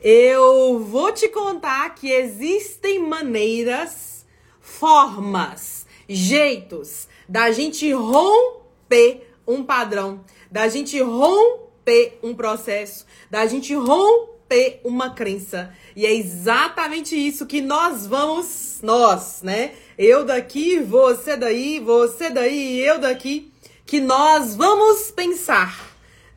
Eu vou te contar que existem maneiras, formas, jeitos da gente romper um padrão, da gente romper um processo, da gente romper uma crença. E é exatamente isso que nós vamos, nós, né? Eu daqui, você daí, você daí, eu daqui, que nós vamos pensar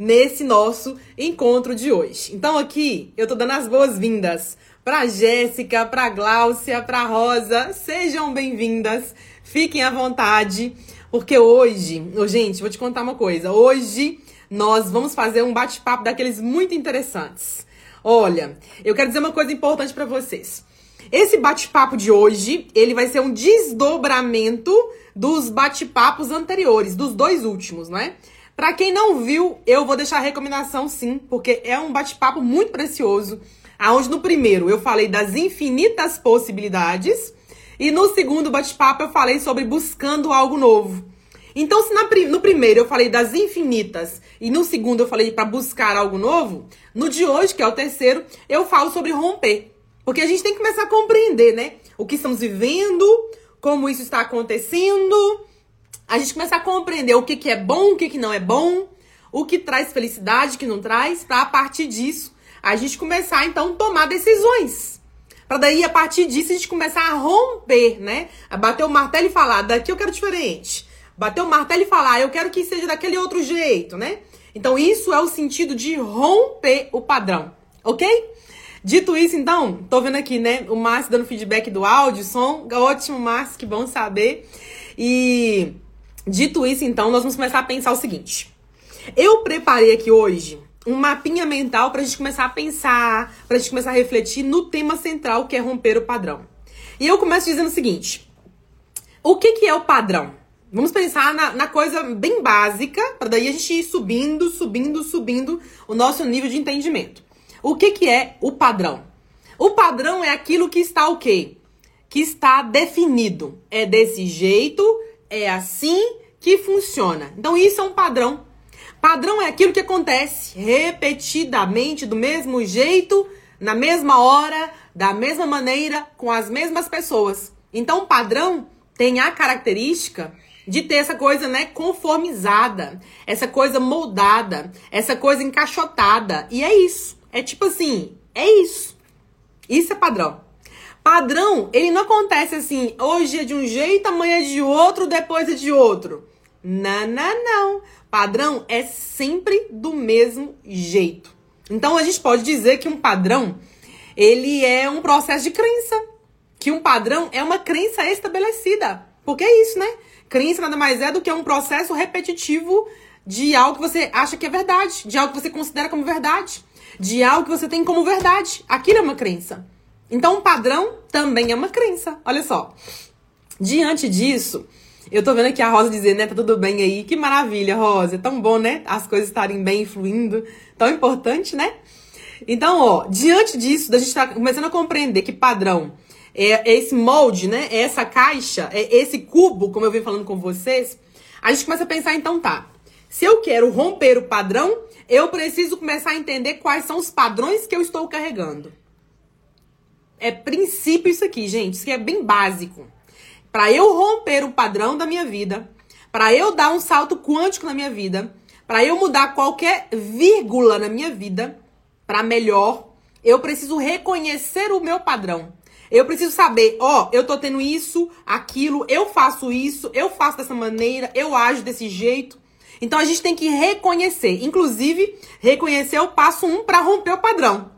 nesse nosso encontro de hoje. Então aqui eu tô dando as boas-vindas para Jéssica, para Gláucia, para Rosa. Sejam bem-vindas. Fiquem à vontade, porque hoje, oh, gente, vou te contar uma coisa. Hoje nós vamos fazer um bate-papo daqueles muito interessantes. Olha, eu quero dizer uma coisa importante para vocês. Esse bate-papo de hoje, ele vai ser um desdobramento dos bate-papos anteriores, dos dois últimos, né? Para quem não viu, eu vou deixar a recomendação sim, porque é um bate-papo muito precioso. Aonde no primeiro eu falei das infinitas possibilidades e no segundo bate-papo eu falei sobre buscando algo novo. Então, se na, no primeiro eu falei das infinitas e no segundo eu falei para buscar algo novo, no de hoje, que é o terceiro, eu falo sobre romper. Porque a gente tem que começar a compreender, né? O que estamos vivendo, como isso está acontecendo, a gente começar a compreender o que, que é bom, o que, que não é bom, o que traz felicidade, o que não traz, para a partir disso a gente começar então a tomar decisões. Para daí a partir disso a gente começar a romper, né? A bater o martelo e falar, daqui eu quero diferente. Bater o martelo e falar, eu quero que seja daquele outro jeito, né? Então isso é o sentido de romper o padrão, ok? Dito isso, então, tô vendo aqui, né, o Márcio dando feedback do áudio, som, ótimo, Márcio, que bom saber. E Dito isso, então, nós vamos começar a pensar o seguinte. Eu preparei aqui hoje um mapinha mental para a gente começar a pensar, para a gente começar a refletir no tema central que é romper o padrão. E eu começo dizendo o seguinte: o que, que é o padrão? Vamos pensar na, na coisa bem básica, para daí a gente ir subindo, subindo, subindo o nosso nível de entendimento. O que, que é o padrão? O padrão é aquilo que está o quê? Que está definido. É desse jeito, é assim que funciona. Então isso é um padrão. Padrão é aquilo que acontece repetidamente do mesmo jeito, na mesma hora, da mesma maneira, com as mesmas pessoas. Então padrão tem a característica de ter essa coisa, né, conformizada, essa coisa moldada, essa coisa encaixotada. E é isso. É tipo assim, é isso. Isso é padrão. Padrão, ele não acontece assim, hoje é de um jeito, amanhã é de outro, depois é de outro. Não, não, não. Padrão é sempre do mesmo jeito. Então a gente pode dizer que um padrão, ele é um processo de crença. Que um padrão é uma crença estabelecida. Porque é isso, né? Crença nada mais é do que um processo repetitivo de algo que você acha que é verdade, de algo que você considera como verdade, de algo que você tem como verdade. Aquilo é uma crença. Então, um padrão também é uma crença. Olha só. Diante disso, eu tô vendo aqui a Rosa dizer, né? Tá tudo bem aí. Que maravilha, Rosa. É tão bom, né? As coisas estarem bem fluindo. Tão importante, né? Então, ó, diante disso, da gente tá começando a compreender que padrão é, é esse molde, né? É essa caixa, é esse cubo, como eu venho falando com vocês. A gente começa a pensar, então tá. Se eu quero romper o padrão, eu preciso começar a entender quais são os padrões que eu estou carregando. É princípio isso aqui, gente. Isso aqui é bem básico. Para eu romper o padrão da minha vida, para eu dar um salto quântico na minha vida, para eu mudar qualquer vírgula na minha vida para melhor, eu preciso reconhecer o meu padrão. Eu preciso saber, ó, eu tô tendo isso, aquilo, eu faço isso, eu faço dessa maneira, eu ajo desse jeito. Então a gente tem que reconhecer, inclusive reconhecer o passo um para romper o padrão.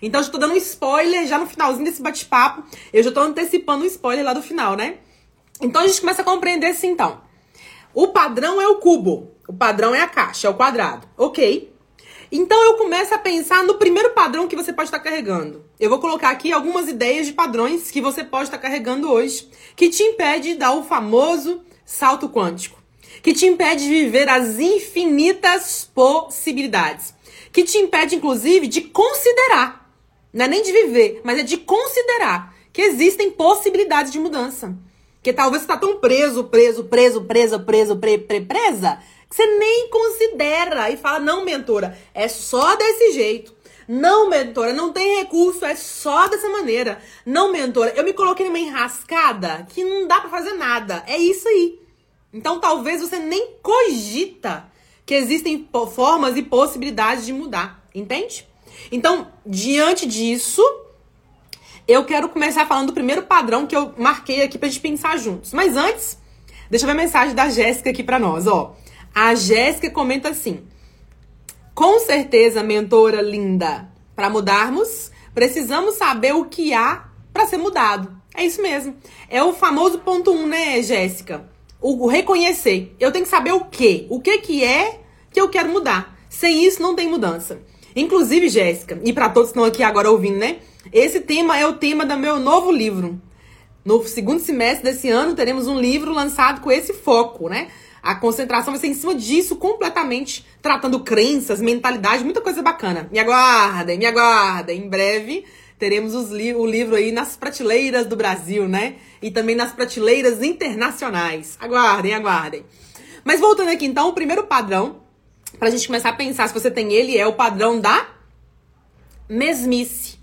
Então, eu já tô dando um spoiler já no finalzinho desse bate-papo. Eu já tô antecipando um spoiler lá do final, né? Então, a gente começa a compreender assim, então. O padrão é o cubo. O padrão é a caixa, é o quadrado. Ok. Então, eu começo a pensar no primeiro padrão que você pode estar carregando. Eu vou colocar aqui algumas ideias de padrões que você pode estar carregando hoje, que te impede de dar o famoso salto quântico. Que te impede de viver as infinitas possibilidades. Que te impede, inclusive, de considerar não é nem de viver, mas é de considerar que existem possibilidades de mudança. Que talvez você está tão preso, preso, preso, presa, preso, pre, pre, presa, que você nem considera e fala: não, mentora, é só desse jeito. Não, mentora, não tem recurso, é só dessa maneira. Não, mentora, eu me coloquei numa enrascada que não dá para fazer nada. É isso aí. Então talvez você nem cogita que existem formas e possibilidades de mudar, entende? Então, diante disso, eu quero começar falando do primeiro padrão que eu marquei aqui pra gente pensar juntos. Mas antes, deixa eu ver a mensagem da Jéssica aqui pra nós, ó. A Jéssica comenta assim: Com certeza, mentora linda, para mudarmos, precisamos saber o que há para ser mudado. É isso mesmo. É o famoso ponto um, né, Jéssica? O, reconhecer. Eu tenho que saber o que. O que que é que eu quero mudar. Sem isso, não tem mudança. Inclusive, Jéssica, e para todos que estão aqui agora ouvindo, né? Esse tema é o tema do meu novo livro. No segundo semestre desse ano, teremos um livro lançado com esse foco, né? A concentração vai ser em cima disso, completamente tratando crenças, mentalidade, muita coisa bacana. Me aguardem, me aguardem. Em breve teremos li o livro aí nas prateleiras do Brasil, né? E também nas prateleiras internacionais. Aguardem, aguardem. Mas voltando aqui então, o primeiro padrão, pra gente começar a pensar se você tem ele, é o padrão da mesmice.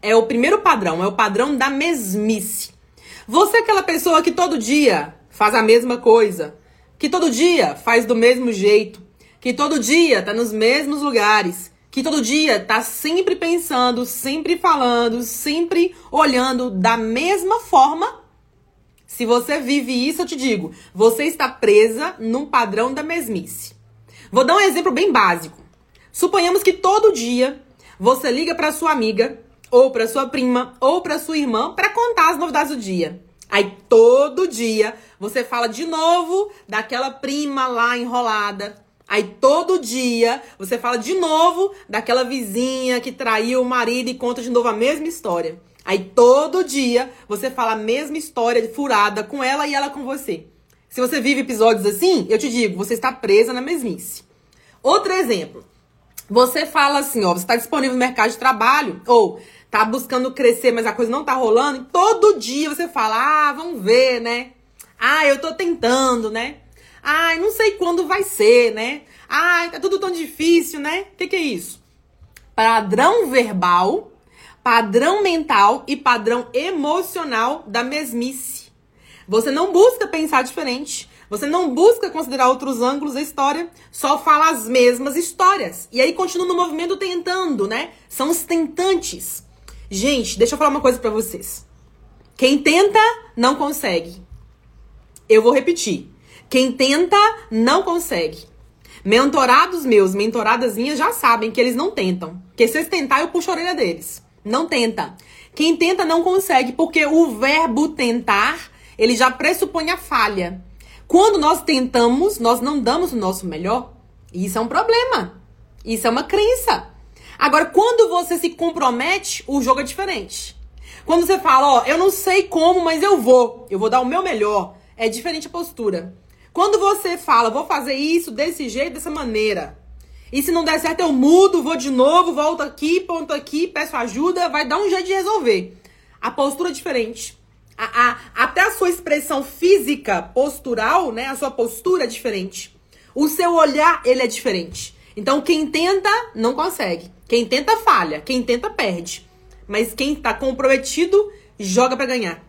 É o primeiro padrão, é o padrão da mesmice. Você é aquela pessoa que todo dia faz a mesma coisa, que todo dia faz do mesmo jeito, que todo dia tá nos mesmos lugares, que todo dia tá sempre pensando, sempre falando, sempre olhando da mesma forma. Se você vive isso, eu te digo, você está presa num padrão da mesmice. Vou dar um exemplo bem básico. Suponhamos que todo dia você liga para sua amiga, ou para sua prima, ou para sua irmã para contar as novidades do dia. Aí todo dia você fala de novo daquela prima lá enrolada, Aí todo dia você fala de novo daquela vizinha que traiu o marido e conta de novo a mesma história. Aí todo dia você fala a mesma história furada com ela e ela com você. Se você vive episódios assim, eu te digo, você está presa na mesmice. Outro exemplo. Você fala assim, ó, você está disponível no mercado de trabalho ou tá buscando crescer, mas a coisa não tá rolando, e todo dia você fala: "Ah, vamos ver, né? Ah, eu tô tentando, né? Ai, não sei quando vai ser, né? Ai, tá tudo tão difícil, né? O que, que é isso? Padrão verbal, padrão mental e padrão emocional da mesmice. Você não busca pensar diferente. Você não busca considerar outros ângulos da história, só fala as mesmas histórias. E aí continua no movimento tentando, né? São os tentantes. Gente, deixa eu falar uma coisa para vocês. Quem tenta, não consegue. Eu vou repetir. Quem tenta, não consegue. Mentorados meus, mentoradas minhas já sabem que eles não tentam. Porque se eles tentar, eu puxo a orelha deles. Não tenta. Quem tenta não consegue, porque o verbo tentar, ele já pressupõe a falha. Quando nós tentamos, nós não damos o nosso melhor. Isso é um problema. Isso é uma crença. Agora, quando você se compromete, o jogo é diferente. Quando você fala, ó, eu não sei como, mas eu vou, eu vou dar o meu melhor, é diferente a postura. Quando você fala, vou fazer isso desse jeito, dessa maneira, e se não der certo, eu mudo, vou de novo, volto aqui, ponto aqui, peço ajuda, vai dar um jeito de resolver. A postura é diferente. A, a, até a sua expressão física, postural, né? A sua postura é diferente. O seu olhar, ele é diferente. Então, quem tenta, não consegue. Quem tenta, falha. Quem tenta, perde. Mas quem tá comprometido, joga para ganhar.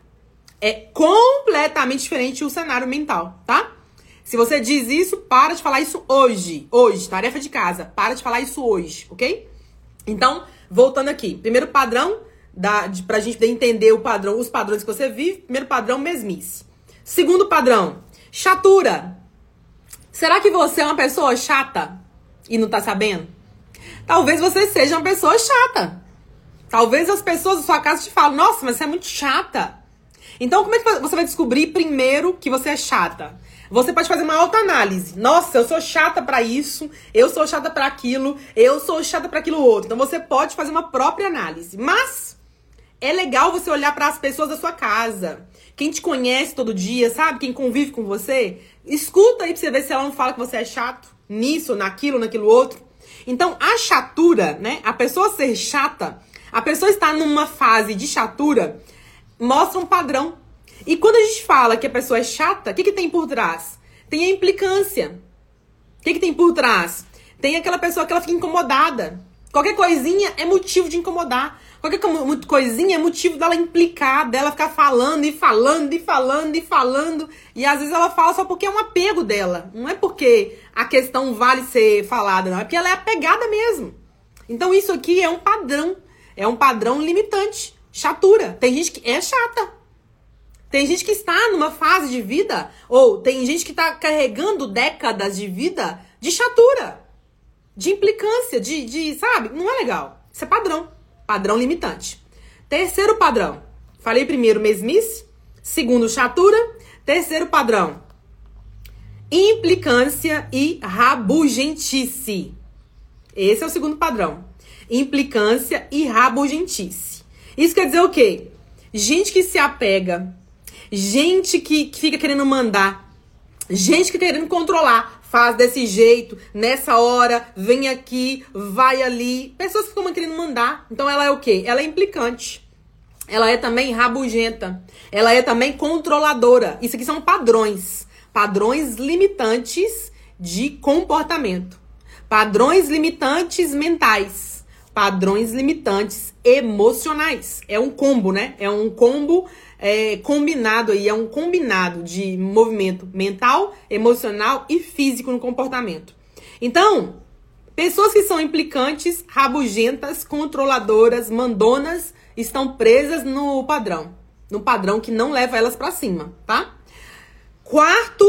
É completamente diferente o cenário mental, tá? Se você diz isso, para de falar isso hoje. Hoje, tarefa de casa. Para de falar isso hoje, ok? Então, voltando aqui. Primeiro padrão, da, de, pra gente entender o padrão, os padrões que você vive. Primeiro padrão, mesmice. Segundo padrão, chatura. Será que você é uma pessoa chata e não tá sabendo? Talvez você seja uma pessoa chata. Talvez as pessoas da sua casa te falem, nossa, mas você é muito chata. Então, como é que você vai descobrir primeiro que você é chata? Você pode fazer uma autoanálise. Nossa, eu sou chata para isso, eu sou chata para aquilo, eu sou chata para aquilo outro. Então você pode fazer uma própria análise. Mas é legal você olhar para as pessoas da sua casa. Quem te conhece todo dia, sabe? Quem convive com você, escuta aí pra você ver se ela não fala que você é chato nisso, naquilo, naquilo outro. Então, a chatura, né? A pessoa ser chata, a pessoa estar numa fase de chatura, mostra um padrão e quando a gente fala que a pessoa é chata, o que, que tem por trás? Tem a implicância. O que, que tem por trás? Tem aquela pessoa que ela fica incomodada. Qualquer coisinha é motivo de incomodar. Qualquer coisinha é motivo dela implicar, dela ficar falando e falando e falando e falando. E às vezes ela fala só porque é um apego dela. Não é porque a questão vale ser falada, não. É porque ela é apegada mesmo. Então isso aqui é um padrão. É um padrão limitante. Chatura. Tem gente que é chata. Tem gente que está numa fase de vida, ou tem gente que está carregando décadas de vida de chatura, de implicância, de, de, sabe? Não é legal. Isso é padrão. Padrão limitante. Terceiro padrão. Falei primeiro mesmice. Segundo, chatura. Terceiro padrão. Implicância e rabugentice. Esse é o segundo padrão. Implicância e rabugentice. Isso quer dizer o quê? Gente que se apega, gente que, que fica querendo mandar, gente que querendo controlar, faz desse jeito, nessa hora, vem aqui, vai ali. Pessoas que ficam querendo mandar. Então ela é o quê? Ela é implicante. Ela é também rabugenta. Ela é também controladora. Isso aqui são padrões. Padrões limitantes de comportamento. Padrões limitantes mentais. Padrões limitantes emocionais. É um combo, né? É um combo é, combinado aí, é um combinado de movimento mental, emocional e físico no comportamento. Então, pessoas que são implicantes, rabugentas, controladoras, mandonas, estão presas no padrão. No padrão que não leva elas para cima, tá? Quarto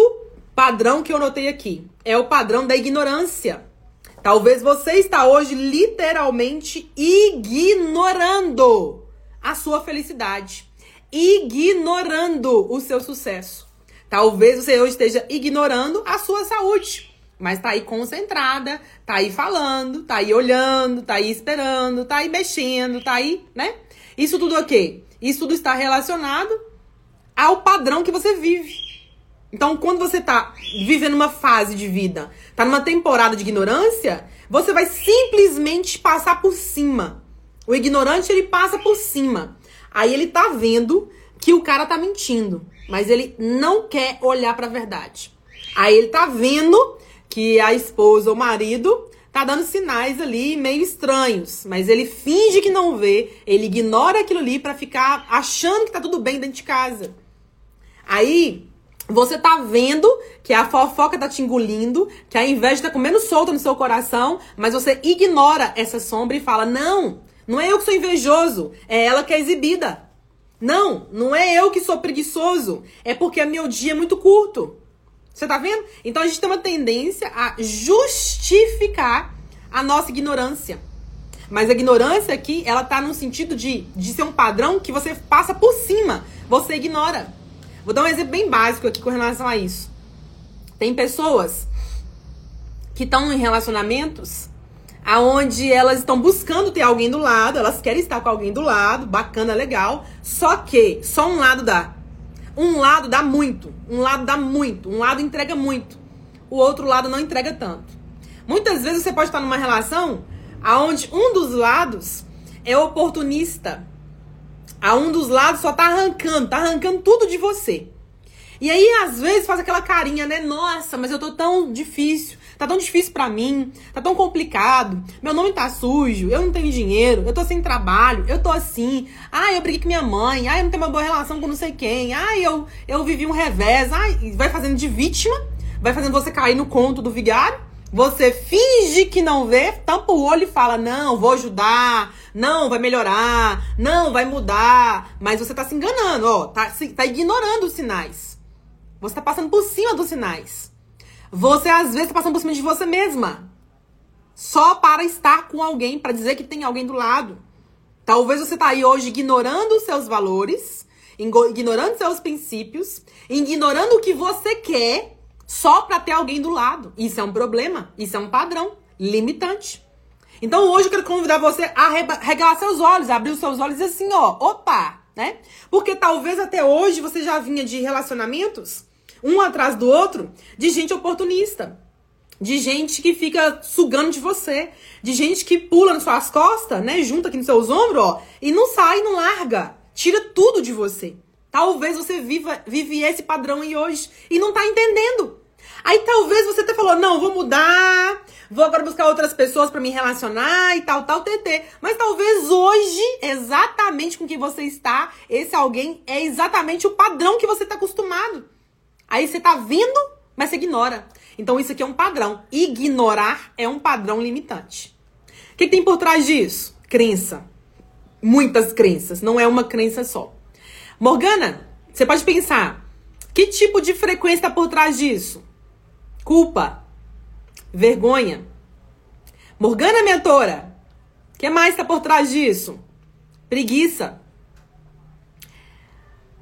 padrão que eu notei aqui é o padrão da ignorância. Talvez você está hoje literalmente ignorando a sua felicidade ignorando o seu sucesso. Talvez você hoje esteja ignorando a sua saúde, mas tá aí concentrada, tá aí falando, tá aí olhando, tá aí esperando, tá aí mexendo, tá aí, né? Isso tudo o quê? Isso tudo está relacionado ao padrão que você vive. Então, quando você tá vivendo uma fase de vida, tá numa temporada de ignorância, você vai simplesmente passar por cima. O ignorante, ele passa por cima. Aí ele tá vendo que o cara tá mentindo, mas ele não quer olhar para a verdade. Aí ele tá vendo que a esposa ou o marido tá dando sinais ali meio estranhos, mas ele finge que não vê, ele ignora aquilo ali para ficar achando que tá tudo bem dentro de casa. Aí você tá vendo que a fofoca tá te engolindo, que a inveja tá comendo solta no seu coração, mas você ignora essa sombra e fala: "Não, não é eu que sou invejoso, é ela que é exibida. Não, não é eu que sou preguiçoso, é porque meu dia é muito curto. Você tá vendo? Então a gente tem uma tendência a justificar a nossa ignorância. Mas a ignorância aqui, ela tá no sentido de, de ser um padrão que você passa por cima, você ignora. Vou dar um exemplo bem básico aqui com relação a isso. Tem pessoas que estão em relacionamentos aonde elas estão buscando ter alguém do lado, elas querem estar com alguém do lado, bacana, legal, só que só um lado dá. Um lado dá muito, um lado dá muito, um lado entrega muito, o outro lado não entrega tanto. Muitas vezes você pode estar numa relação aonde um dos lados é oportunista, a um dos lados só tá arrancando, tá arrancando tudo de você. E aí, às vezes, faz aquela carinha, né? Nossa, mas eu tô tão difícil. Tá tão difícil para mim, tá tão complicado. Meu nome tá sujo, eu não tenho dinheiro, eu tô sem trabalho, eu tô assim. Ai, eu briguei com minha mãe, ai, eu não tenho uma boa relação com não sei quem. Ai, eu, eu vivi um revés. Ai, vai fazendo de vítima, vai fazendo você cair no conto do vigário. Você finge que não vê, tampa o olho e fala: Não, vou ajudar, não, vai melhorar, não, vai mudar. Mas você tá se enganando, ó, tá, tá ignorando os sinais. Você tá passando por cima dos sinais. Você às vezes tá passando por cima de você mesma. Só para estar com alguém, para dizer que tem alguém do lado. Talvez você tá aí hoje ignorando os seus valores, ignorando seus princípios, ignorando o que você quer só para ter alguém do lado. Isso é um problema, isso é um padrão limitante. Então hoje eu quero convidar você a regalar seus olhos, abrir os seus olhos assim, ó, opa, né? Porque talvez até hoje você já vinha de relacionamentos um atrás do outro, de gente oportunista. De gente que fica sugando de você. De gente que pula nas suas costas, né? Junta aqui nos seus ombros, ó. E não sai, não larga. Tira tudo de você. Talvez você viva, vive esse padrão aí hoje e não tá entendendo. Aí talvez você até falou, não, vou mudar, vou agora buscar outras pessoas para me relacionar e tal, tal, TT. Mas talvez hoje, exatamente com quem você está, esse alguém é exatamente o padrão que você está acostumado. Aí você tá vindo, mas você ignora. Então isso aqui é um padrão. Ignorar é um padrão limitante. O que, que tem por trás disso? Crença. Muitas crenças, não é uma crença só. Morgana, você pode pensar, que tipo de frequência está por trás disso? Culpa, vergonha. Morgana mentora, o que mais está por trás disso? Preguiça,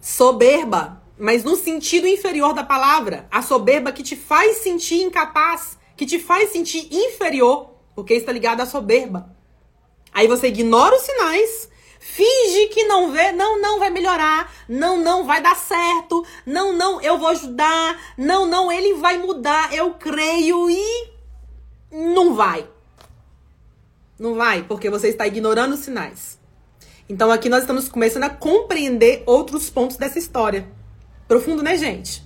soberba, mas no sentido inferior da palavra. A soberba que te faz sentir incapaz, que te faz sentir inferior, porque está ligado à soberba. Aí você ignora os sinais, finge que não vê, não, não vai melhorar, não, não vai dar certo, não, não, eu vou ajudar, não, não, ele vai mudar, eu creio e não vai. Não vai, porque você está ignorando os sinais. Então aqui nós estamos começando a compreender outros pontos dessa história. Profundo, né, gente?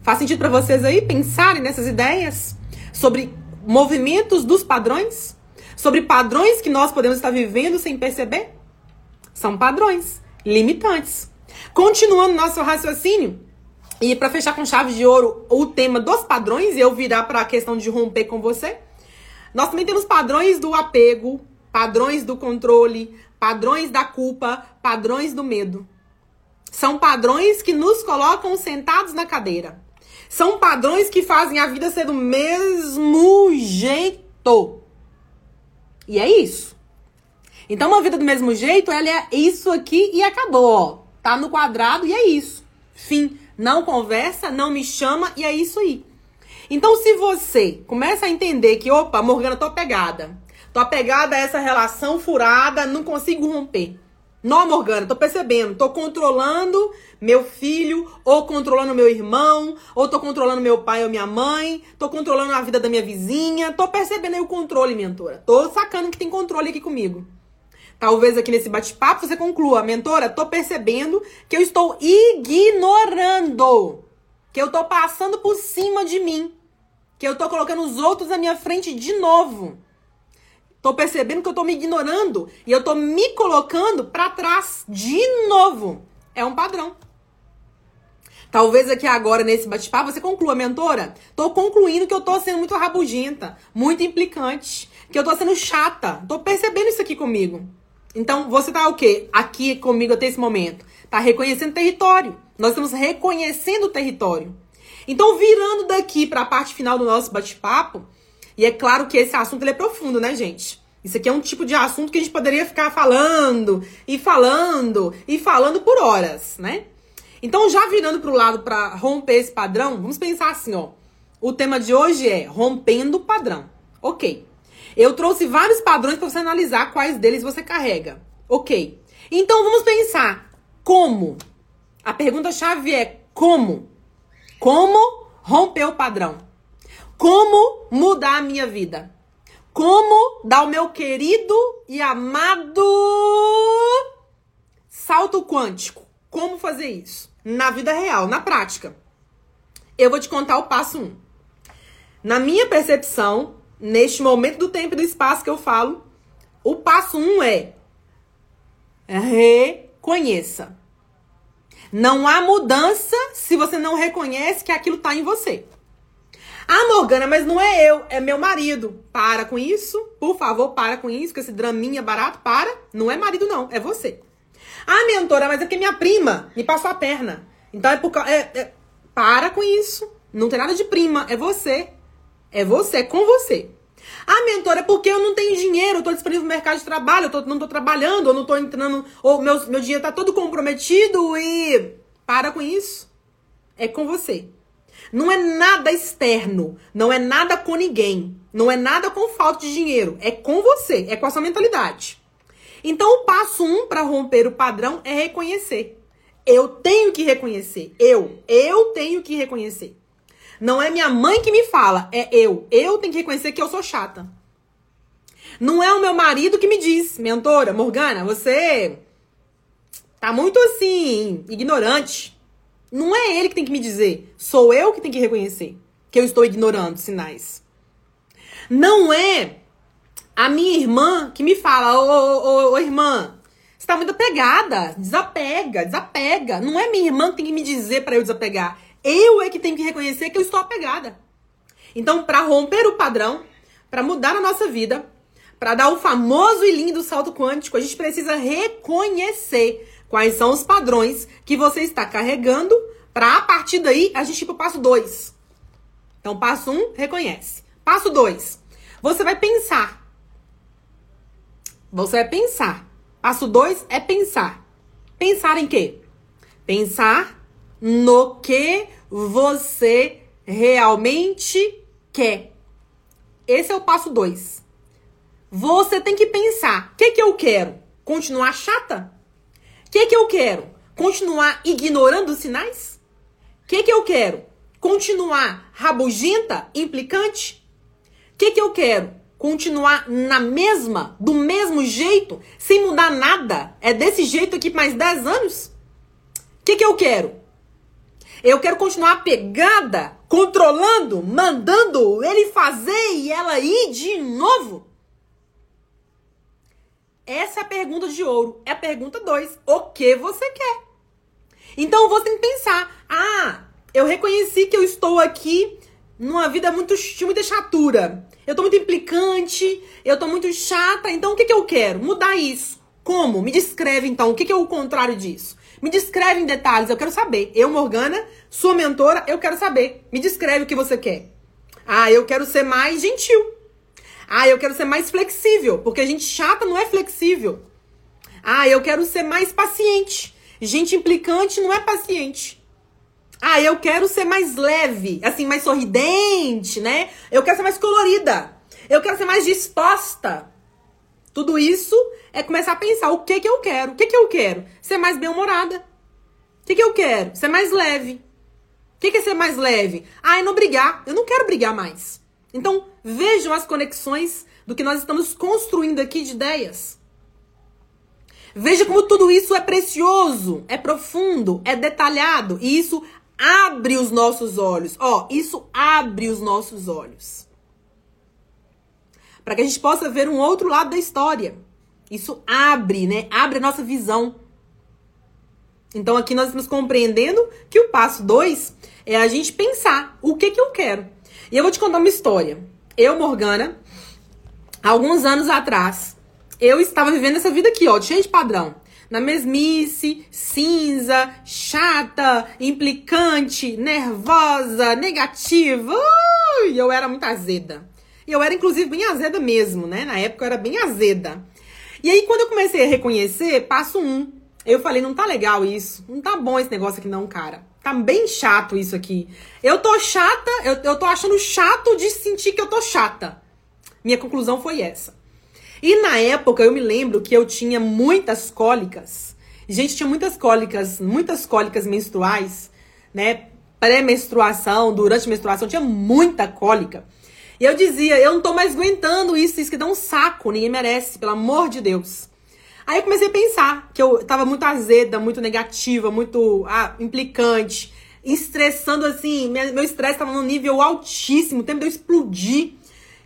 Faz sentido para vocês aí pensarem nessas ideias sobre movimentos dos padrões? Sobre padrões que nós podemos estar vivendo sem perceber? São padrões limitantes. Continuando nosso raciocínio, e para fechar com chave de ouro o tema dos padrões, eu virar para a questão de romper com você, nós também temos padrões do apego, padrões do controle, padrões da culpa, padrões do medo. São padrões que nos colocam sentados na cadeira. São padrões que fazem a vida ser do mesmo jeito. E é isso. Então, uma vida do mesmo jeito, ela é isso aqui e acabou. Tá no quadrado e é isso. Fim. Não conversa, não me chama e é isso aí. Então, se você começa a entender que, opa, Morgana, tô apegada. Tô apegada a essa relação furada, não consigo romper. Não, Morgana, tô percebendo. Tô controlando meu filho, ou controlando meu irmão, ou tô controlando meu pai ou minha mãe, tô controlando a vida da minha vizinha. Tô percebendo aí o controle, mentora. Tô sacando que tem controle aqui comigo. Talvez aqui nesse bate-papo você conclua, mentora, tô percebendo que eu estou ignorando, que eu tô passando por cima de mim, que eu tô colocando os outros na minha frente de novo. Tô percebendo que eu tô me ignorando e eu tô me colocando para trás de novo. É um padrão. Talvez aqui agora, nesse bate-papo, você conclua, mentora. Tô concluindo que eu tô sendo muito rabugenta, muito implicante, que eu tô sendo chata. Tô percebendo isso aqui comigo. Então, você tá o quê? Aqui comigo até esse momento. Tá reconhecendo território. Nós estamos reconhecendo o território. Então, virando daqui para a parte final do nosso bate-papo, e é claro que esse assunto é profundo, né, gente? Isso aqui é um tipo de assunto que a gente poderia ficar falando e falando e falando por horas, né? Então, já virando para o lado para romper esse padrão, vamos pensar assim, ó. O tema de hoje é rompendo o padrão. Ok. Eu trouxe vários padrões para você analisar quais deles você carrega. Ok. Então, vamos pensar como. A pergunta-chave é como? Como romper o padrão? Como mudar a minha vida? Como dar o meu querido e amado salto quântico? Como fazer isso? Na vida real, na prática. Eu vou te contar o passo 1. Um. Na minha percepção, neste momento do tempo e do espaço que eu falo, o passo 1 um é reconheça. Não há mudança se você não reconhece que aquilo está em você. Ah, Morgana, mas não é eu, é meu marido. Para com isso, por favor, para com isso, com esse draminha barato, para. Não é marido, não, é você. Ah, mentora, mas é que minha prima me passou a perna. Então é por causa. É, é, para com isso. Não tem nada de prima, é você. É você, é com você. Ah, mentora, é porque eu não tenho dinheiro, eu tô disponível no mercado de trabalho, eu tô, não tô trabalhando, ou não tô entrando, ou meu, meu dinheiro tá todo comprometido e. Para com isso. É com você. Não é nada externo, não é nada com ninguém, não é nada com falta de dinheiro, é com você, é com a sua mentalidade. Então, o passo um para romper o padrão é reconhecer. Eu tenho que reconhecer. Eu, eu tenho que reconhecer. Não é minha mãe que me fala, é eu. Eu tenho que reconhecer que eu sou chata. Não é o meu marido que me diz, mentora, Morgana, você tá muito assim, ignorante. Não é ele que tem que me dizer, sou eu que tenho que reconhecer. que eu estou ignorando sinais. Não é a minha irmã que me fala, ô, ô, ô, ô irmã, você tá muito apegada, desapega, desapega. Não é minha irmã que tem que me dizer para eu desapegar. Eu é que tenho que reconhecer que eu estou apegada. Então, para romper o padrão, para mudar a nossa vida, para dar o famoso e lindo salto quântico, a gente precisa reconhecer quais são os padrões que você está carregando para a partir daí a gente ir pro passo 2. Então, passo 1, um, reconhece. Passo 2, você vai pensar. Você vai pensar. Passo 2 é pensar. Pensar em quê? Pensar no que você realmente quer. Esse é o passo 2. Você tem que pensar: o que, que eu quero? Continuar chata? O que, que eu quero? Continuar ignorando os sinais? O que, que eu quero? Continuar rabugenta, implicante? O que, que eu quero? Continuar na mesma, do mesmo jeito, sem mudar nada? É desse jeito aqui mais 10 anos? O que, que eu quero? Eu quero continuar pegada, controlando, mandando ele fazer e ela ir de novo? Essa é a pergunta de ouro. É a pergunta 2. O que você quer? Então você tem que pensar: ah, eu reconheci que eu estou aqui numa vida muito de muita chatura. Eu tô muito implicante, eu tô muito chata, então o que, que eu quero? Mudar isso. Como? Me descreve então, o que, que é o contrário disso? Me descreve em detalhes, eu quero saber. Eu, Morgana, sua mentora, eu quero saber. Me descreve o que você quer. Ah, eu quero ser mais gentil. Ah, eu quero ser mais flexível, porque a gente chata não é flexível. Ah, eu quero ser mais paciente. Gente implicante não é paciente. Ah, eu quero ser mais leve, assim, mais sorridente, né? Eu quero ser mais colorida. Eu quero ser mais disposta. Tudo isso é começar a pensar o que que eu quero. O que que eu quero? Ser mais bem-humorada. O que que eu quero? Ser mais leve. O que que é ser mais leve? Ah, é não brigar. Eu não quero brigar mais. Então, vejam as conexões do que nós estamos construindo aqui de ideias. Veja como tudo isso é precioso, é profundo, é detalhado e isso abre os nossos olhos. Ó, isso abre os nossos olhos para que a gente possa ver um outro lado da história. Isso abre, né? Abre a nossa visão. Então aqui nós estamos compreendendo que o passo 2 é a gente pensar o que que eu quero. E eu vou te contar uma história. Eu, Morgana, alguns anos atrás, eu estava vivendo essa vida aqui, ó, cheia de padrão. Na mesmice, cinza, chata, implicante, nervosa, negativa. Ui, eu era muito azeda. E eu era, inclusive, bem azeda mesmo, né? Na época eu era bem azeda. E aí, quando eu comecei a reconhecer, passo um. Eu falei, não tá legal isso. Não tá bom esse negócio aqui, não, cara. Tá bem chato isso aqui. Eu tô chata, eu, eu tô achando chato de sentir que eu tô chata. Minha conclusão foi essa. E na época eu me lembro que eu tinha muitas cólicas. Gente, tinha muitas cólicas, muitas cólicas menstruais, né? Pré-menstruação, durante menstruação, tinha muita cólica. E eu dizia, eu não tô mais aguentando isso, isso que dá um saco, ninguém merece, pelo amor de Deus. Aí eu comecei a pensar que eu tava muito azeda, muito negativa, muito ah, implicante, estressando assim, meu estresse tava num nível altíssimo, o tempo de eu explodir.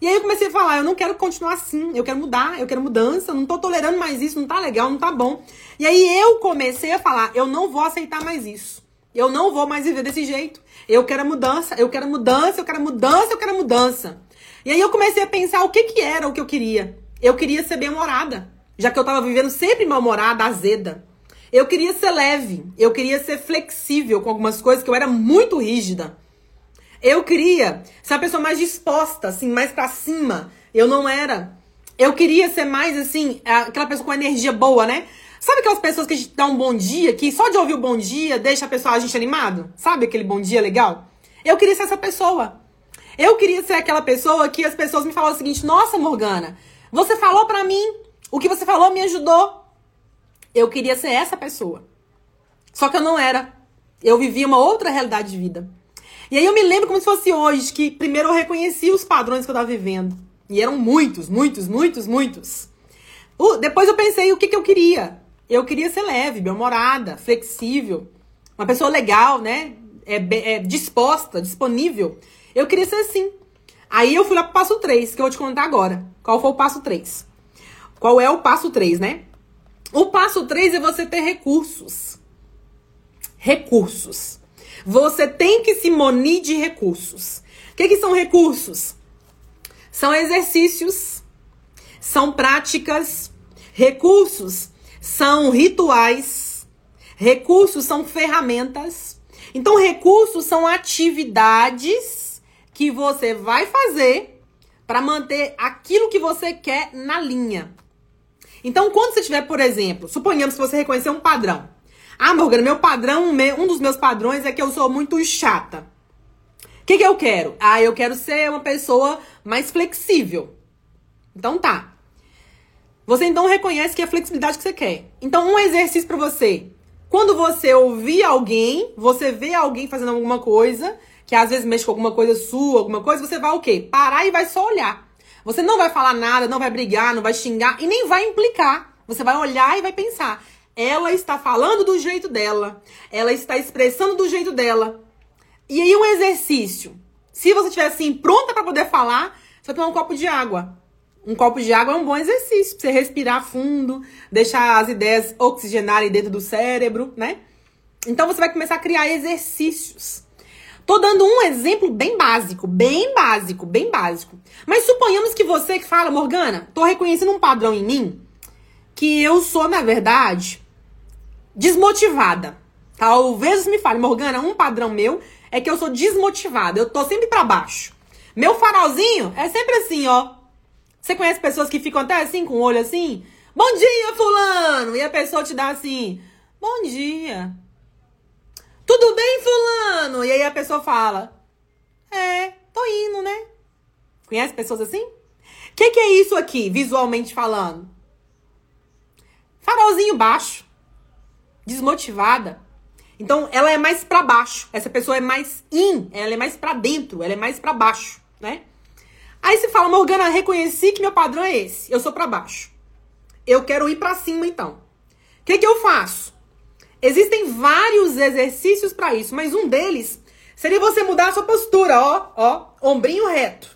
E aí eu comecei a falar, eu não quero continuar assim, eu quero mudar, eu quero mudança, não tô tolerando mais isso, não tá legal, não tá bom. E aí eu comecei a falar, eu não vou aceitar mais isso. Eu não vou mais viver desse jeito. Eu quero mudança, eu quero mudança, eu quero mudança, eu quero mudança. E aí eu comecei a pensar o que que era o que eu queria. Eu queria ser bem-humorada, já que eu tava vivendo sempre mal-humorada, azeda. Eu queria ser leve, eu queria ser flexível com algumas coisas que eu era muito rígida. Eu queria ser uma pessoa mais disposta, assim, mais para cima. Eu não era. Eu queria ser mais assim, aquela pessoa com energia boa, né? Sabe aquelas pessoas que a gente dá um bom dia, que só de ouvir o bom dia deixa a pessoa a gente animado? Sabe aquele bom dia legal? Eu queria ser essa pessoa. Eu queria ser aquela pessoa que as pessoas me falavam o seguinte: Nossa, Morgana, você falou pra mim, o que você falou me ajudou. Eu queria ser essa pessoa. Só que eu não era. Eu vivia uma outra realidade de vida. E aí eu me lembro como se fosse hoje, que primeiro eu reconheci os padrões que eu estava vivendo. E eram muitos, muitos, muitos, muitos. Uh, depois eu pensei o que, que eu queria. Eu queria ser leve, bem-humorada, flexível, uma pessoa legal, né? É, é, disposta, disponível. Eu queria ser assim. Aí eu fui lá pro passo 3, que eu vou te contar agora. Qual foi o passo 3? Qual é o passo 3, né? O passo 3 é você ter recursos. Recursos. Você tem que se munir de recursos. O que, que são recursos? São exercícios, são práticas, recursos são rituais, recursos são ferramentas. Então, recursos são atividades que você vai fazer para manter aquilo que você quer na linha. Então, quando você tiver, por exemplo, suponhamos que você reconhecer um padrão. Ah, Morgana, meu padrão, um dos meus padrões é que eu sou muito chata. O que, que eu quero? Ah, eu quero ser uma pessoa mais flexível. Então tá. Você então reconhece que é a flexibilidade que você quer. Então, um exercício para você. Quando você ouvir alguém, você vê alguém fazendo alguma coisa, que às vezes mexe com alguma coisa sua, alguma coisa, você vai o quê? Parar e vai só olhar. Você não vai falar nada, não vai brigar, não vai xingar e nem vai implicar. Você vai olhar e vai pensar. Ela está falando do jeito dela. Ela está expressando do jeito dela. E aí um exercício. Se você estiver assim pronta para poder falar, você vai tomar um copo de água. Um copo de água é um bom exercício pra você respirar fundo, deixar as ideias oxigenarem dentro do cérebro, né? Então você vai começar a criar exercícios. Tô dando um exemplo bem básico, bem básico, bem básico. Mas suponhamos que você que fala, Morgana, tô reconhecendo um padrão em mim que eu sou, na verdade, desmotivada. Talvez me fale, Morgana, um padrão meu é que eu sou desmotivada. Eu tô sempre para baixo. Meu farolzinho é sempre assim, ó. Você conhece pessoas que ficam até assim, com o olho assim? Bom dia, fulano! E a pessoa te dá assim, bom dia. Tudo bem, fulano? E aí a pessoa fala: É, tô indo, né? Conhece pessoas assim? O que, que é isso aqui, visualmente falando? Farolzinho baixo. Desmotivada. Então, ela é mais para baixo. Essa pessoa é mais in, ela é mais para dentro, ela é mais para baixo, né? Aí se fala, Morgana, reconheci que meu padrão é esse. Eu sou para baixo. Eu quero ir para cima, então. O que, que eu faço? Existem vários exercícios para isso, mas um deles seria você mudar a sua postura, ó, ó, ombrinho reto.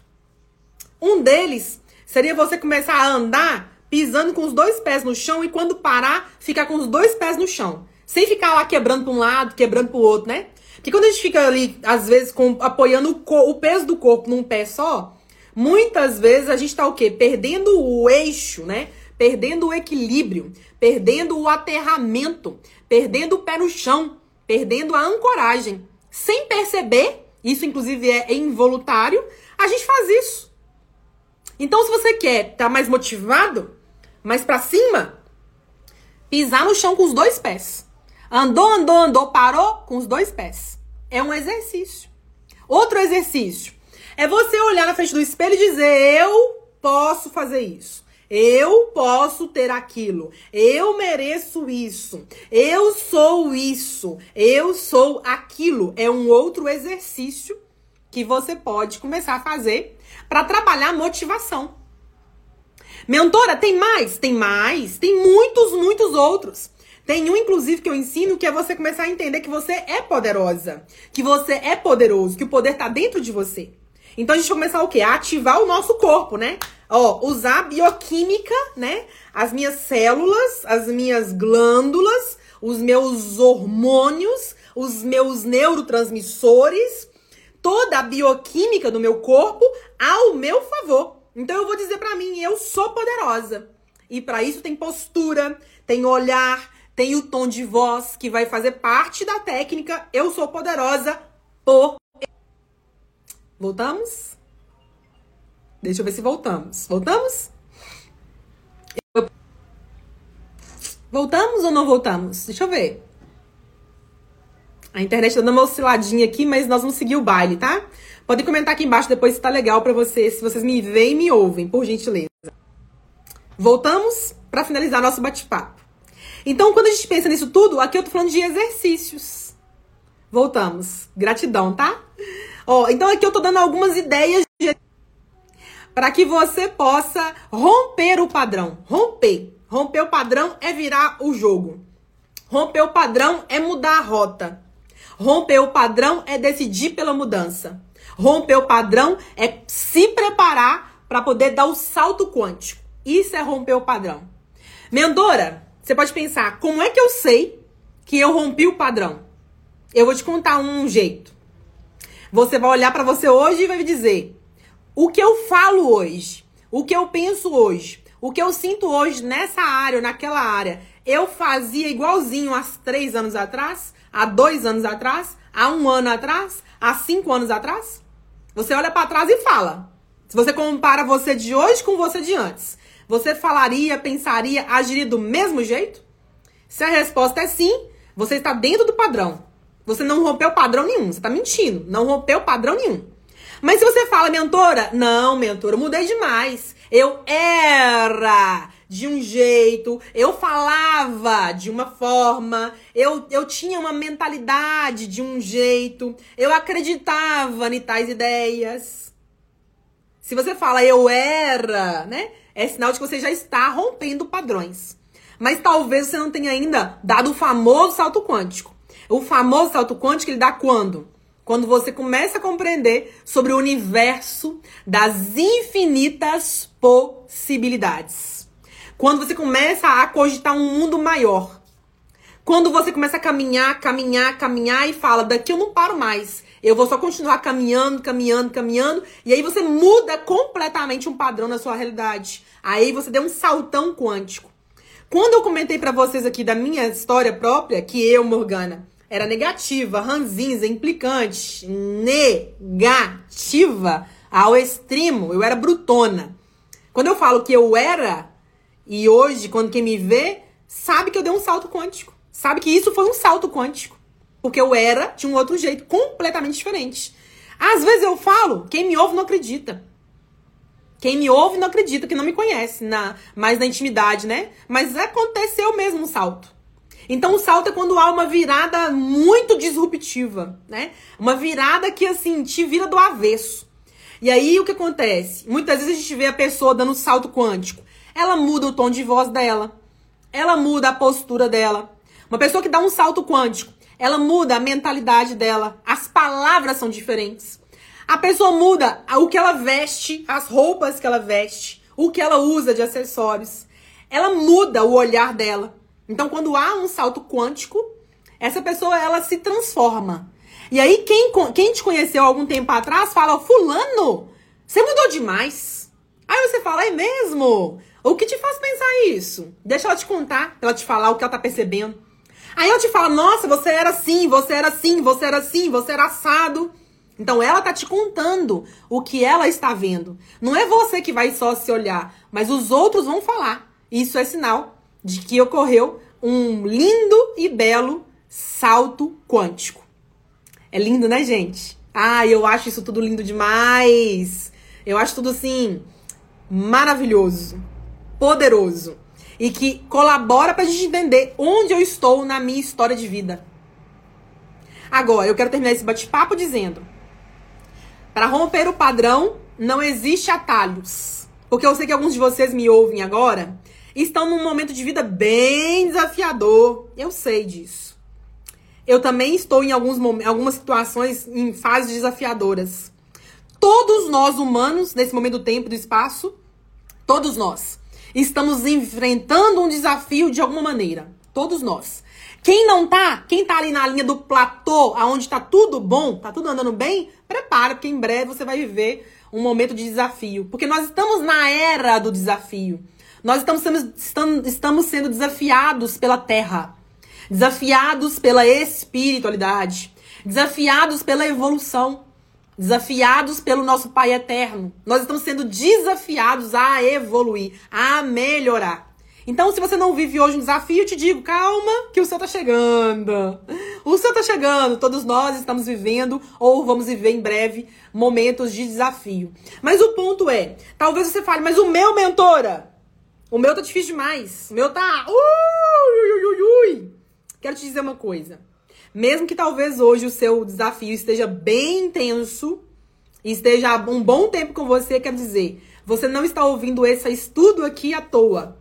Um deles seria você começar a andar pisando com os dois pés no chão e quando parar, ficar com os dois pés no chão. Sem ficar lá quebrando para um lado, quebrando para o outro, né? Porque quando a gente fica ali, às vezes, com, apoiando o, o peso do corpo num pé só, muitas vezes a gente tá o quê? Perdendo o eixo, né? Perdendo o equilíbrio, perdendo o aterramento, perdendo o pé no chão, perdendo a ancoragem. Sem perceber, isso inclusive é involuntário, a gente faz isso. Então, se você quer estar tá mais motivado, mais para cima, pisar no chão com os dois pés. Andou, andou, andou, parou com os dois pés. É um exercício. Outro exercício é você olhar na frente do espelho e dizer: Eu posso fazer isso. Eu posso ter aquilo. Eu mereço isso. Eu sou isso. Eu sou aquilo. É um outro exercício que você pode começar a fazer para trabalhar motivação. Mentora, tem mais? Tem mais. Tem muitos, muitos outros. Tem um, inclusive, que eu ensino que é você começar a entender que você é poderosa, que você é poderoso, que o poder está dentro de você. Então a gente vai começar o quê? A ativar o nosso corpo, né? Ó, usar bioquímica, né? As minhas células, as minhas glândulas, os meus hormônios, os meus neurotransmissores, toda a bioquímica do meu corpo ao meu favor. Então eu vou dizer para mim, eu sou poderosa. E para isso tem postura, tem olhar, tem o tom de voz que vai fazer parte da técnica. Eu sou poderosa por Voltamos? Deixa eu ver se voltamos. Voltamos? Voltamos ou não voltamos? Deixa eu ver. A internet tá dando uma osciladinha aqui, mas nós vamos seguir o baile, tá? Podem comentar aqui embaixo depois se tá legal para vocês, se vocês me veem e me ouvem, por gentileza. Voltamos para finalizar nosso bate-papo. Então, quando a gente pensa nisso tudo, aqui eu tô falando de exercícios. Voltamos. Gratidão, tá? Ó, então aqui eu tô dando algumas ideias de para que você possa romper o padrão. Romper. Romper o padrão é virar o jogo. Romper o padrão é mudar a rota. Romper o padrão é decidir pela mudança. Romper o padrão é se preparar para poder dar o salto quântico. Isso é romper o padrão. Mentora, você pode pensar, como é que eu sei que eu rompi o padrão? Eu vou te contar um jeito. Você vai olhar para você hoje e vai me dizer: o que eu falo hoje, o que eu penso hoje, o que eu sinto hoje nessa área ou naquela área, eu fazia igualzinho há três anos atrás, há dois anos atrás, há um ano atrás, há cinco anos atrás? Você olha para trás e fala. Se você compara você de hoje com você de antes, você falaria, pensaria, agiria do mesmo jeito? Se a resposta é sim, você está dentro do padrão. Você não rompeu padrão nenhum. Você está mentindo. Não rompeu padrão nenhum. Mas se você fala, mentora, não, mentora, mudei demais. Eu era de um jeito, eu falava de uma forma, eu, eu tinha uma mentalidade de um jeito, eu acreditava em tais ideias. Se você fala eu era, né? É sinal de que você já está rompendo padrões. Mas talvez você não tenha ainda dado o famoso salto quântico. O famoso salto quântico ele dá quando? Quando você começa a compreender sobre o universo das infinitas possibilidades. Quando você começa a cogitar um mundo maior. Quando você começa a caminhar, caminhar, caminhar e fala: daqui eu não paro mais. Eu vou só continuar caminhando, caminhando, caminhando. E aí você muda completamente um padrão na sua realidade. Aí você deu um saltão quântico. Quando eu comentei para vocês aqui da minha história própria, que eu, Morgana, era negativa, ranzinza, implicante, negativa ao extremo, eu era brutona. Quando eu falo que eu era, e hoje, quando quem me vê, sabe que eu dei um salto quântico. Sabe que isso foi um salto quântico. Porque eu era de um outro jeito, completamente diferente. Às vezes eu falo, quem me ouve não acredita. Quem me ouve não acredita, que não me conhece, na, mais na intimidade, né? Mas aconteceu mesmo um salto. Então o salto é quando há uma virada muito disruptiva, né? Uma virada que assim te vira do avesso. E aí o que acontece? Muitas vezes a gente vê a pessoa dando salto quântico. Ela muda o tom de voz dela. Ela muda a postura dela. Uma pessoa que dá um salto quântico, ela muda a mentalidade dela. As palavras são diferentes. A pessoa muda o que ela veste, as roupas que ela veste, o que ela usa de acessórios. Ela muda o olhar dela. Então, quando há um salto quântico, essa pessoa ela se transforma. E aí, quem, quem te conheceu algum tempo atrás fala: Fulano, você mudou demais. Aí você fala: É mesmo? O que te faz pensar isso? Deixa ela te contar, ela te falar o que ela tá percebendo. Aí eu te falo, nossa, você era assim, você era assim, você era assim, você era assado. Então ela tá te contando o que ela está vendo. Não é você que vai só se olhar, mas os outros vão falar. Isso é sinal de que ocorreu um lindo e belo salto quântico. É lindo, né, gente? Ah, eu acho isso tudo lindo demais. Eu acho tudo assim maravilhoso, poderoso e que colabora para a gente entender onde eu estou na minha história de vida. Agora, eu quero terminar esse bate-papo dizendo: para romper o padrão, não existe atalhos. Porque eu sei que alguns de vocês me ouvem agora estão num momento de vida bem desafiador. Eu sei disso. Eu também estou em alguns algumas situações em fases desafiadoras. Todos nós humanos, nesse momento do tempo do espaço, todos nós estamos enfrentando um desafio de alguma maneira. Todos nós. Quem não tá, quem tá ali na linha do platô, aonde tá tudo bom, tá tudo andando bem, prepara, porque em breve você vai viver um momento de desafio. Porque nós estamos na era do desafio. Nós estamos sendo, estamos sendo desafiados pela terra, desafiados pela espiritualidade, desafiados pela evolução desafiados pelo nosso Pai eterno. Nós estamos sendo desafiados a evoluir, a melhorar. Então, se você não vive hoje um desafio, eu te digo, calma, que o céu tá chegando. O céu tá chegando. Todos nós estamos vivendo, ou vamos viver em breve, momentos de desafio. Mas o ponto é, talvez você fale, mas o meu mentora, o meu tá difícil demais. O meu tá. Ui, ui, ui. Quero te dizer uma coisa. Mesmo que talvez hoje o seu desafio esteja bem intenso, e esteja um bom tempo com você, quer dizer, você não está ouvindo esse estudo aqui à toa.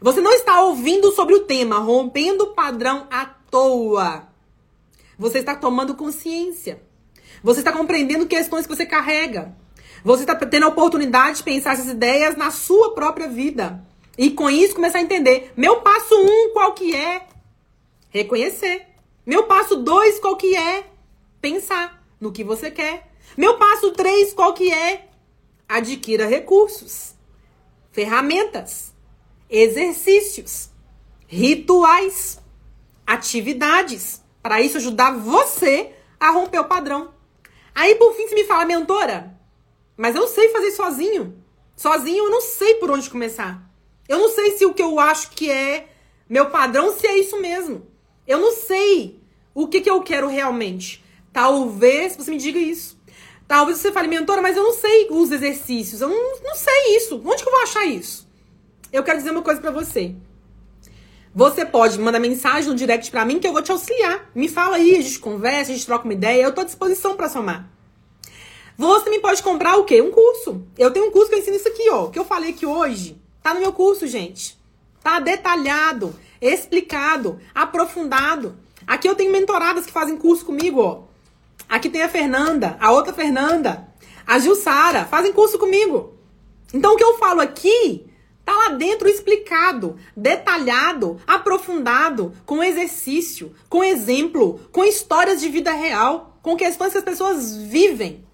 Você não está ouvindo sobre o tema rompendo o padrão à toa. Você está tomando consciência. Você está compreendendo questões que você carrega. Você está tendo a oportunidade de pensar essas ideias na sua própria vida. E com isso começar a entender. Meu passo um, qual que é? Reconhecer. Meu passo dois, qual que é? Pensar no que você quer. Meu passo três, qual que é? Adquira recursos, ferramentas, exercícios, rituais, atividades. Para isso ajudar você a romper o padrão. Aí por fim você me fala, mentora, mas eu sei fazer sozinho. Sozinho eu não sei por onde começar. Eu não sei se o que eu acho que é meu padrão, se é isso mesmo. Eu não sei o que, que eu quero realmente. Talvez você me diga isso. Talvez você fale, mentora, mas eu não sei os exercícios. Eu não, não sei isso. Onde que eu vou achar isso? Eu quero dizer uma coisa para você. Você pode mandar mensagem no direct para mim que eu vou te auxiliar. Me fala aí, a gente conversa, a gente troca uma ideia. Eu tô à disposição para somar. Você também pode comprar o quê? Um curso. Eu tenho um curso que eu ensino isso aqui, ó. Que eu falei aqui hoje. Tá no meu curso, gente. Tá detalhado, explicado, aprofundado. Aqui eu tenho mentoradas que fazem curso comigo, ó. Aqui tem a Fernanda, a outra Fernanda, a Gilsara, fazem curso comigo. Então o que eu falo aqui tá lá dentro explicado, detalhado, aprofundado, com exercício, com exemplo, com histórias de vida real, com questões que as pessoas vivem.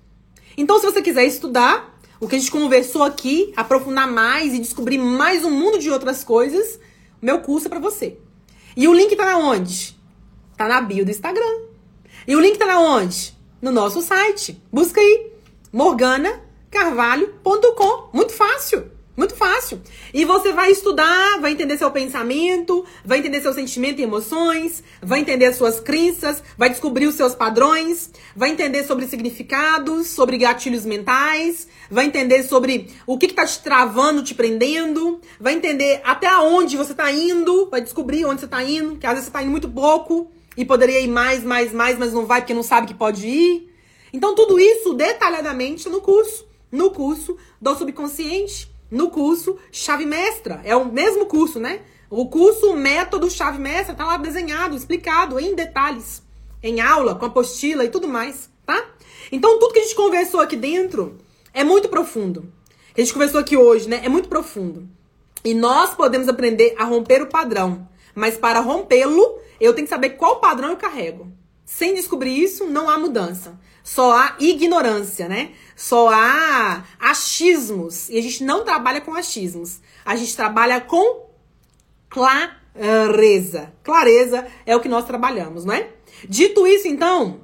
Então se você quiser estudar, o que a gente conversou aqui, aprofundar mais e descobrir mais um mundo de outras coisas, meu curso é para você. E o link tá na onde? Tá na bio do Instagram. E o link tá na onde? No nosso site. Busca aí morganacarvalho.com. Muito fácil. Muito fácil. E você vai estudar, vai entender seu pensamento, vai entender seu sentimento e emoções, vai entender as suas crenças, vai descobrir os seus padrões, vai entender sobre significados, sobre gatilhos mentais, vai entender sobre o que, está te travando, te prendendo, vai entender até onde você está indo, vai descobrir onde você está indo, que às vezes você está indo muito pouco e poderia ir mais, mais, mais, mas não vai porque não sabe que pode ir. Então, tudo isso detalhadamente no curso. No curso do subconsciente no curso Chave Mestra. É o mesmo curso, né? O curso Método Chave Mestra tá lá desenhado, explicado em detalhes, em aula, com apostila e tudo mais, tá? Então, tudo que a gente conversou aqui dentro é muito profundo. Que a gente conversou aqui hoje, né? É muito profundo. E nós podemos aprender a romper o padrão. Mas para rompê-lo, eu tenho que saber qual padrão eu carrego. Sem descobrir isso, não há mudança. Só há ignorância, né? Só há achismos. E a gente não trabalha com achismos. A gente trabalha com clareza. Clareza é o que nós trabalhamos, não é? Dito isso, então,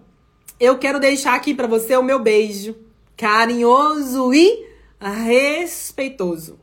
eu quero deixar aqui para você o meu beijo carinhoso e respeitoso.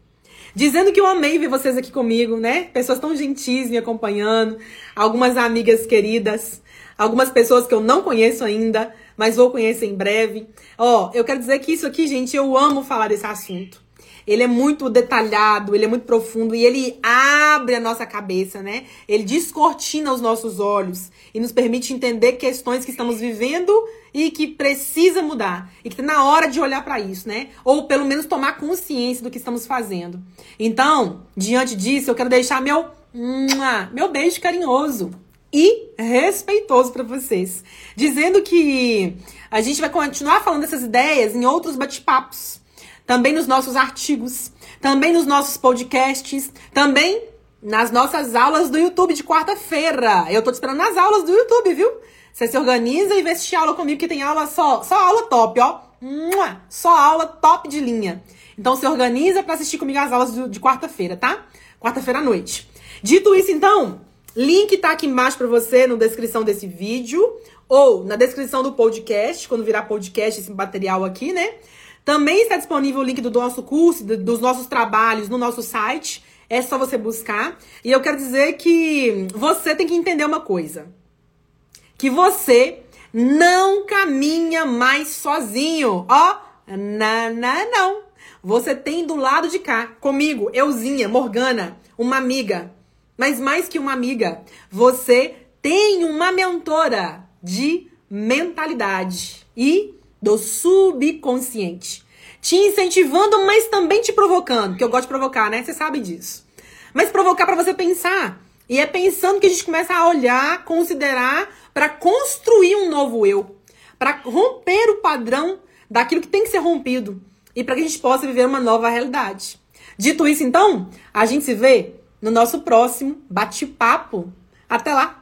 Dizendo que eu amei ver vocês aqui comigo, né? Pessoas tão gentis me acompanhando, algumas amigas queridas algumas pessoas que eu não conheço ainda, mas vou conhecer em breve. Ó, eu quero dizer que isso aqui, gente, eu amo falar desse assunto. Ele é muito detalhado, ele é muito profundo e ele abre a nossa cabeça, né? Ele descortina os nossos olhos e nos permite entender questões que estamos vivendo e que precisa mudar. E que tá na hora de olhar para isso, né? Ou pelo menos tomar consciência do que estamos fazendo. Então, diante disso, eu quero deixar meu meu beijo carinhoso e respeitoso para vocês. Dizendo que a gente vai continuar falando dessas ideias em outros bate-papos, também nos nossos artigos, também nos nossos podcasts, também nas nossas aulas do YouTube de quarta-feira. Eu tô te esperando nas aulas do YouTube, viu? Você se organiza e vê se aula comigo, que tem aula só, só aula top, ó. Só aula top de linha. Então se organiza para assistir comigo as aulas de quarta-feira, tá? Quarta-feira à noite. Dito isso, então, Link tá aqui embaixo para você na descrição desse vídeo ou na descrição do podcast, quando virar podcast esse material aqui, né? Também está disponível o link do nosso curso, dos nossos trabalhos no nosso site. É só você buscar. E eu quero dizer que você tem que entender uma coisa. Que você não caminha mais sozinho. Ó, não, não, não. Você tem do lado de cá, comigo, euzinha, Morgana, uma amiga mas mais que uma amiga, você tem uma mentora de mentalidade e do subconsciente. Te incentivando, mas também te provocando, que eu gosto de provocar, né? Você sabe disso. Mas provocar para você pensar. E é pensando que a gente começa a olhar, considerar para construir um novo eu, para romper o padrão daquilo que tem que ser rompido e para que a gente possa viver uma nova realidade. Dito isso, então, a gente se vê no nosso próximo bate-papo. Até lá!